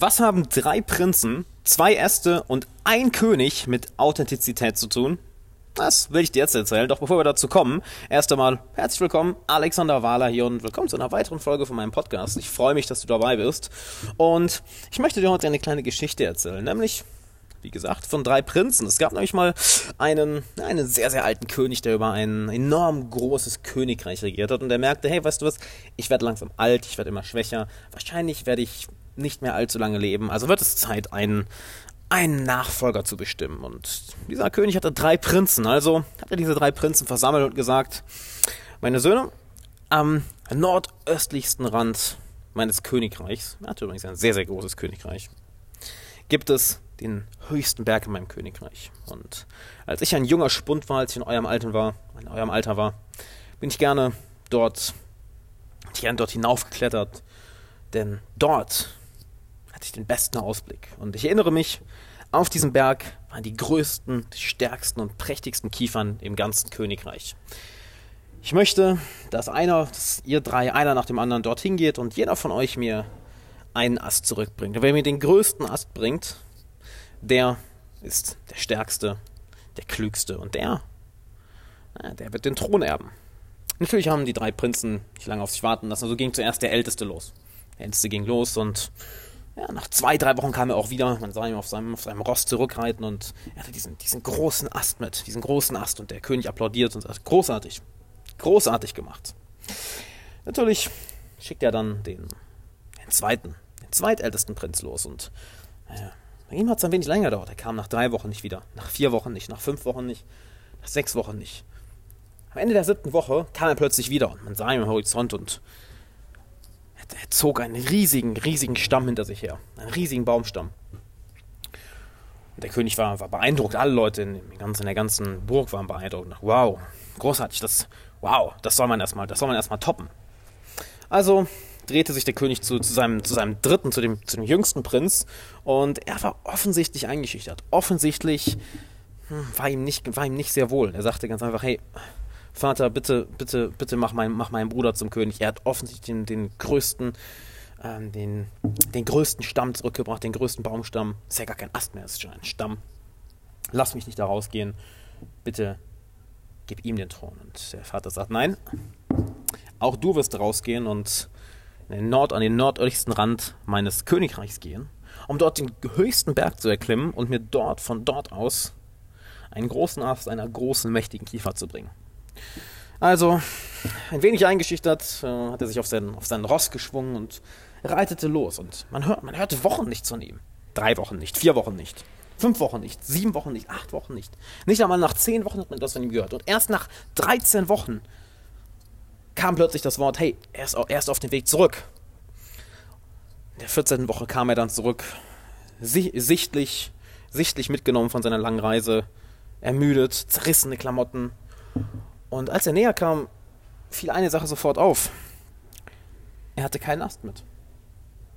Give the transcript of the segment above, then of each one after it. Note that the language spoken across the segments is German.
Was haben drei Prinzen, zwei Äste und ein König mit Authentizität zu tun? Das will ich dir jetzt erzählen. Doch bevor wir dazu kommen, erst einmal herzlich willkommen, Alexander Wahler hier und willkommen zu einer weiteren Folge von meinem Podcast. Ich freue mich, dass du dabei bist. Und ich möchte dir heute eine kleine Geschichte erzählen, nämlich wie gesagt, von drei Prinzen. Es gab nämlich mal einen, einen sehr, sehr alten König, der über ein enorm großes Königreich regiert hat und der merkte, hey, weißt du was, ich werde langsam alt, ich werde immer schwächer, wahrscheinlich werde ich nicht mehr allzu lange leben. Also wird es Zeit, einen, einen Nachfolger zu bestimmen. Und dieser König hatte drei Prinzen. Also hat er diese drei Prinzen versammelt und gesagt, meine Söhne, am nordöstlichsten Rand meines Königreichs, er hatte übrigens ein sehr, sehr großes Königreich, gibt es den höchsten Berg in meinem Königreich. Und als ich ein junger Spund war, als ich in eurem Alter war, in eurem Alter war, bin ich gerne dort, gerne dort hinaufgeklettert, denn dort hatte ich den besten Ausblick. Und ich erinnere mich, auf diesem Berg waren die größten, die stärksten und prächtigsten Kiefern im ganzen Königreich. Ich möchte, dass einer, dass ihr drei, einer nach dem anderen dorthin geht und jeder von euch mir einen Ast zurückbringt. Und wer mir den größten Ast bringt, der ist der stärkste, der klügste und der, der wird den Thron erben. Natürlich haben die drei Prinzen nicht lange auf sich warten lassen, also ging zuerst der Älteste los. Der Älteste ging los und ja, nach zwei, drei Wochen kam er auch wieder. Man sah ihn auf seinem, auf seinem Ross zurückreiten und er hatte diesen, diesen großen Ast mit, diesen großen Ast. Und der König applaudiert und sagt, großartig, großartig gemacht. Natürlich schickt er dann den, den zweiten, den zweitältesten Prinz los. Und äh, bei ihm hat es ein wenig länger gedauert. Er kam nach drei Wochen nicht wieder, nach vier Wochen nicht, nach fünf Wochen nicht, nach sechs Wochen nicht. Am Ende der siebten Woche kam er plötzlich wieder und man sah ihn am Horizont und er zog einen riesigen, riesigen Stamm hinter sich her. Einen riesigen Baumstamm. Und der König war, war beeindruckt. Alle Leute in, in, der ganzen Burg waren beeindruckt. Wow, großartig. Das, wow, das soll man erstmal, das soll man erstmal toppen. Also drehte sich der König zu, zu, seinem, zu seinem dritten, zu dem, zu dem jüngsten Prinz. Und er war offensichtlich eingeschüchtert. Offensichtlich hm, war, ihm nicht, war ihm nicht sehr wohl. Er sagte ganz einfach, hey, Vater, bitte, bitte, bitte mach, mein, mach meinen Bruder zum König. Er hat offensichtlich den, den größten, ähm, den, den größten Stamm zurückgebracht, den größten Baumstamm. Ist ja gar kein Ast mehr, ist schon ein Stamm. Lass mich nicht da rausgehen. Bitte gib ihm den Thron. Und der Vater sagt, nein, auch du wirst rausgehen und den Nord, an den nördlichsten Rand meines Königreichs gehen, um dort den höchsten Berg zu erklimmen und mir dort, von dort aus, einen großen Ast einer großen, mächtigen Kiefer zu bringen. Also, ein wenig eingeschüchtert, äh, hat er sich auf sein, auf sein Ross geschwungen und reitete los. Und man, hört, man hörte Wochen nichts von ihm. Drei Wochen nicht, vier Wochen nicht, fünf Wochen nicht, sieben Wochen nicht, acht Wochen nicht. Nicht einmal nach zehn Wochen hat man das von ihm gehört. Und erst nach 13 Wochen kam plötzlich das Wort, hey, er ist, er ist auf dem Weg zurück. In der 14. Woche kam er dann zurück, sichtlich, sichtlich mitgenommen von seiner langen Reise, ermüdet, zerrissene Klamotten, und als er näher kam, fiel eine Sache sofort auf. Er hatte keinen Ast mit.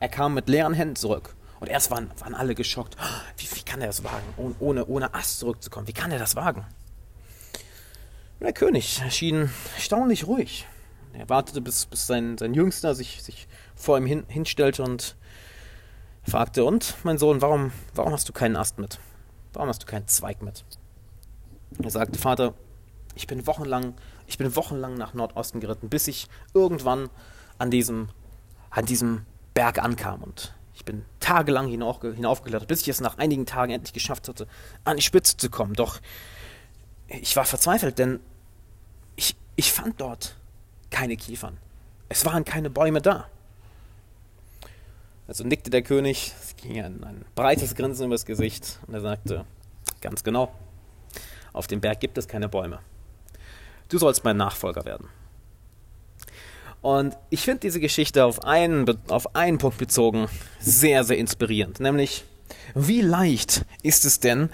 Er kam mit leeren Händen zurück. Und erst waren, waren alle geschockt. Wie, wie kann er das wagen, ohne, ohne Ast zurückzukommen? Wie kann er das wagen? Der König schien erstaunlich ruhig. Er wartete, bis, bis sein, sein Jüngster sich, sich vor ihm hin, hinstellte und fragte, und, mein Sohn, warum, warum hast du keinen Ast mit? Warum hast du keinen Zweig mit? Er sagte, Vater, ich bin wochenlang, ich bin wochenlang nach Nordosten geritten, bis ich irgendwann an diesem, an diesem Berg ankam. Und ich bin tagelang hinaufgeklettert, bis ich es nach einigen Tagen endlich geschafft hatte, an die Spitze zu kommen. Doch ich war verzweifelt, denn ich, ich fand dort keine Kiefern. Es waren keine Bäume da. Also nickte der König, es ging ein, ein breites Grinsen übers Gesicht und er sagte, ganz genau, auf dem Berg gibt es keine Bäume du sollst mein Nachfolger werden. Und ich finde diese Geschichte auf einen, auf einen Punkt bezogen sehr, sehr inspirierend. Nämlich, wie leicht ist es denn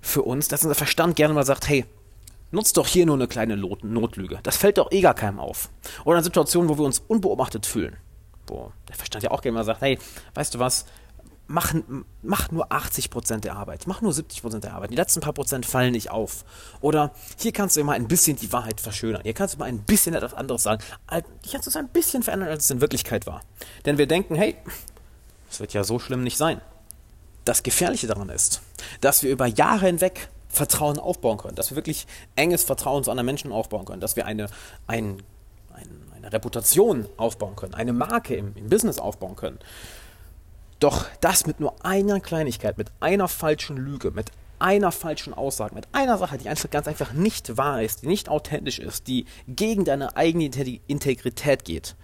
für uns, dass unser Verstand gerne mal sagt, hey, nutzt doch hier nur eine kleine Notlüge. Das fällt doch eh gar keinem auf. Oder in Situationen, wo wir uns unbeobachtet fühlen. Wo der Verstand ja auch gerne mal sagt, hey, weißt du was, mach, mach nur 80% der Arbeit, mach nur 70% der Arbeit. Die letzten paar Prozent fallen nicht auf. Oder hier kannst du immer ein bisschen die Wahrheit verschönern. Hier kannst du mal ein bisschen etwas anderes sagen. Hier kannst du es ein bisschen verändern, als es in Wirklichkeit war. Denn wir denken, hey, Es wird ja so schlimm nicht sein. Das Gefährliche daran ist, dass wir über Jahre hinweg Vertrauen aufbauen können, dass wir wirklich enges Vertrauen zu anderen Menschen aufbauen können, dass wir eine, ein, ein, eine Reputation aufbauen können, eine Marke im, im Business aufbauen können. Doch das mit nur einer Kleinigkeit, mit einer falschen Lüge, mit einer falschen Aussage, mit einer Sache, die einfach ganz einfach nicht wahr ist, die nicht authentisch ist, die gegen deine eigene Integrität geht,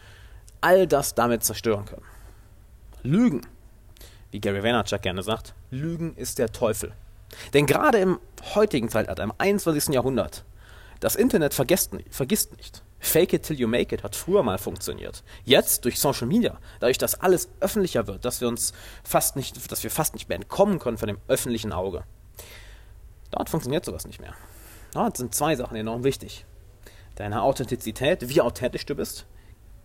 all das damit zerstören können. Lügen, wie Gary Vaynerchuk gerne sagt, Lügen ist der Teufel. Denn gerade im heutigen Zeitalter, im 21. Jahrhundert, das Internet vergisst, vergisst nicht. Fake it till you make it hat früher mal funktioniert. Jetzt durch Social Media, dadurch, dass alles öffentlicher wird, dass wir uns fast nicht, dass wir fast nicht mehr entkommen können von dem öffentlichen Auge. Dort funktioniert sowas nicht mehr. Dort sind zwei Sachen enorm wichtig. Deine Authentizität, wie authentisch du bist.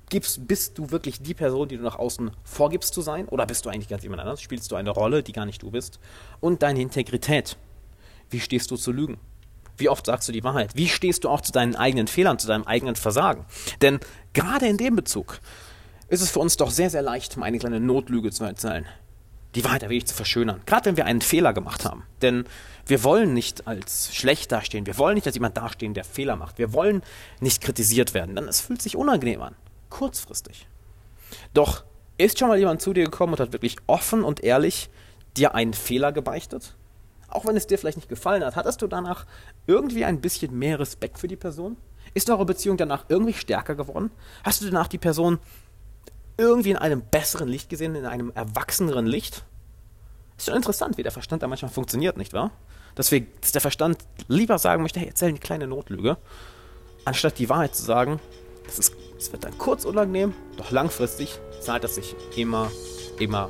Gibst, bist du wirklich die Person, die du nach außen vorgibst zu sein? Oder bist du eigentlich ganz jemand anderes? Spielst du eine Rolle, die gar nicht du bist? Und deine Integrität. Wie stehst du zu Lügen? Wie oft sagst du die Wahrheit? Wie stehst du auch zu deinen eigenen Fehlern, zu deinem eigenen Versagen? Denn gerade in dem Bezug ist es für uns doch sehr, sehr leicht, mal eine kleine Notlüge zu erzählen. Die Wahrheit ein wenig zu verschönern. Gerade wenn wir einen Fehler gemacht haben. Denn wir wollen nicht als schlecht dastehen. Wir wollen nicht als jemand dastehen, der Fehler macht. Wir wollen nicht kritisiert werden, denn es fühlt sich unangenehm an. Kurzfristig. Doch ist schon mal jemand zu dir gekommen und hat wirklich offen und ehrlich dir einen Fehler gebeichtet? Auch wenn es dir vielleicht nicht gefallen hat, hattest du danach irgendwie ein bisschen mehr Respekt für die Person? Ist eure Beziehung danach irgendwie stärker geworden? Hast du danach die Person irgendwie in einem besseren Licht gesehen, in einem erwachseneren Licht? Ist schon interessant, wie der Verstand da manchmal funktioniert, nicht wahr? Dass, wir, dass der Verstand lieber sagen möchte, hey, erzähl eine kleine Notlüge, anstatt die Wahrheit zu sagen, es, ist, es wird dann kurz unangenehm, doch langfristig zahlt es sich immer, immer